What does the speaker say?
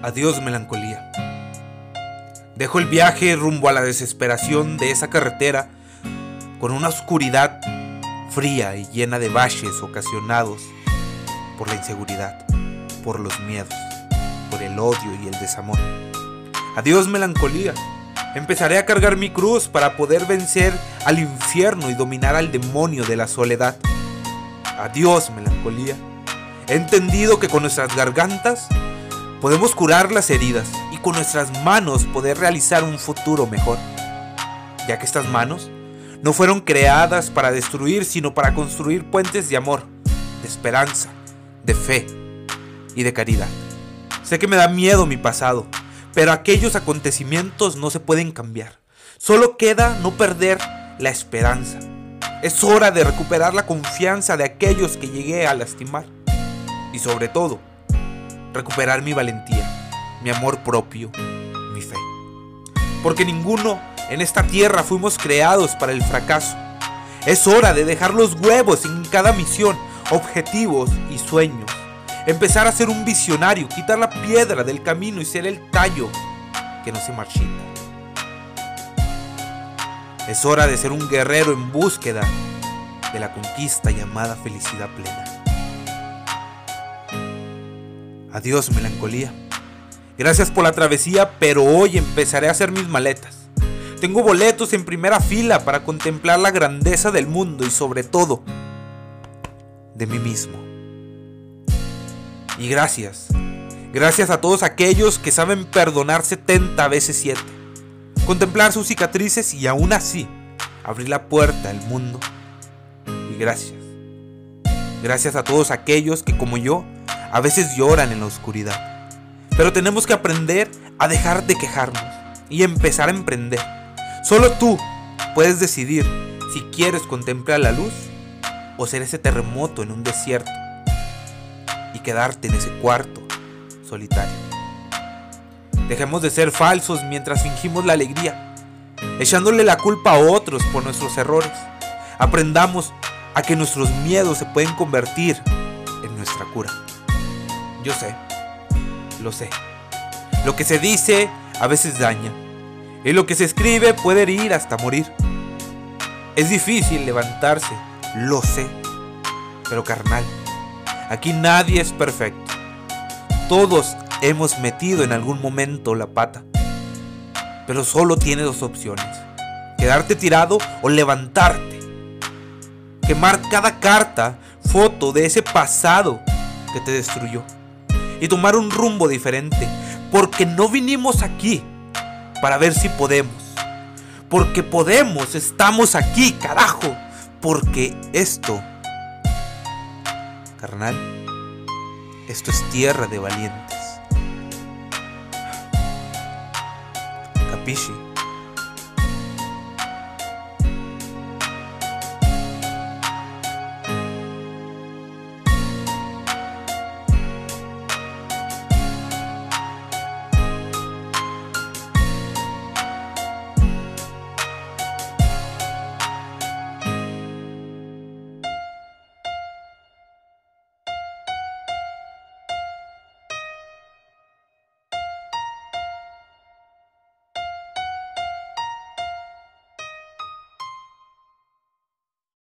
Adiós melancolía. Dejo el viaje rumbo a la desesperación de esa carretera con una oscuridad fría y llena de valles ocasionados por la inseguridad, por los miedos, por el odio y el desamor. Adiós melancolía. Empezaré a cargar mi cruz para poder vencer al infierno y dominar al demonio de la soledad. Adiós melancolía. He entendido que con nuestras gargantas podemos curar las heridas y con nuestras manos poder realizar un futuro mejor. Ya que estas manos no fueron creadas para destruir, sino para construir puentes de amor, de esperanza, de fe y de caridad. Sé que me da miedo mi pasado, pero aquellos acontecimientos no se pueden cambiar. Solo queda no perder la esperanza. Es hora de recuperar la confianza de aquellos que llegué a lastimar. Y sobre todo, recuperar mi valentía, mi amor propio, mi fe. Porque ninguno en esta tierra fuimos creados para el fracaso. Es hora de dejar los huevos en cada misión, objetivos y sueños. Empezar a ser un visionario, quitar la piedra del camino y ser el tallo que no se marchita. Es hora de ser un guerrero en búsqueda de la conquista llamada felicidad plena. Adiós melancolía. Gracias por la travesía, pero hoy empezaré a hacer mis maletas. Tengo boletos en primera fila para contemplar la grandeza del mundo y sobre todo de mí mismo. Y gracias, gracias a todos aquellos que saben perdonar 70 veces 7, contemplar sus cicatrices y aún así abrir la puerta al mundo. Y gracias, gracias a todos aquellos que como yo a veces lloran en la oscuridad. Pero tenemos que aprender a dejar de quejarnos y empezar a emprender. Solo tú puedes decidir si quieres contemplar la luz o ser ese terremoto en un desierto y quedarte en ese cuarto solitario. Dejemos de ser falsos mientras fingimos la alegría, echándole la culpa a otros por nuestros errores. Aprendamos a que nuestros miedos se pueden convertir en nuestra cura. Yo sé, lo sé. Lo que se dice a veces daña. Y lo que se escribe puede herir hasta morir. Es difícil levantarse, lo sé. Pero carnal, aquí nadie es perfecto. Todos hemos metido en algún momento la pata. Pero solo tienes dos opciones. Quedarte tirado o levantarte. Quemar cada carta, foto de ese pasado que te destruyó y tomar un rumbo diferente. Porque no vinimos aquí para ver si podemos. Porque podemos, estamos aquí, carajo. Porque esto, carnal, esto es tierra de valientes. Capisci?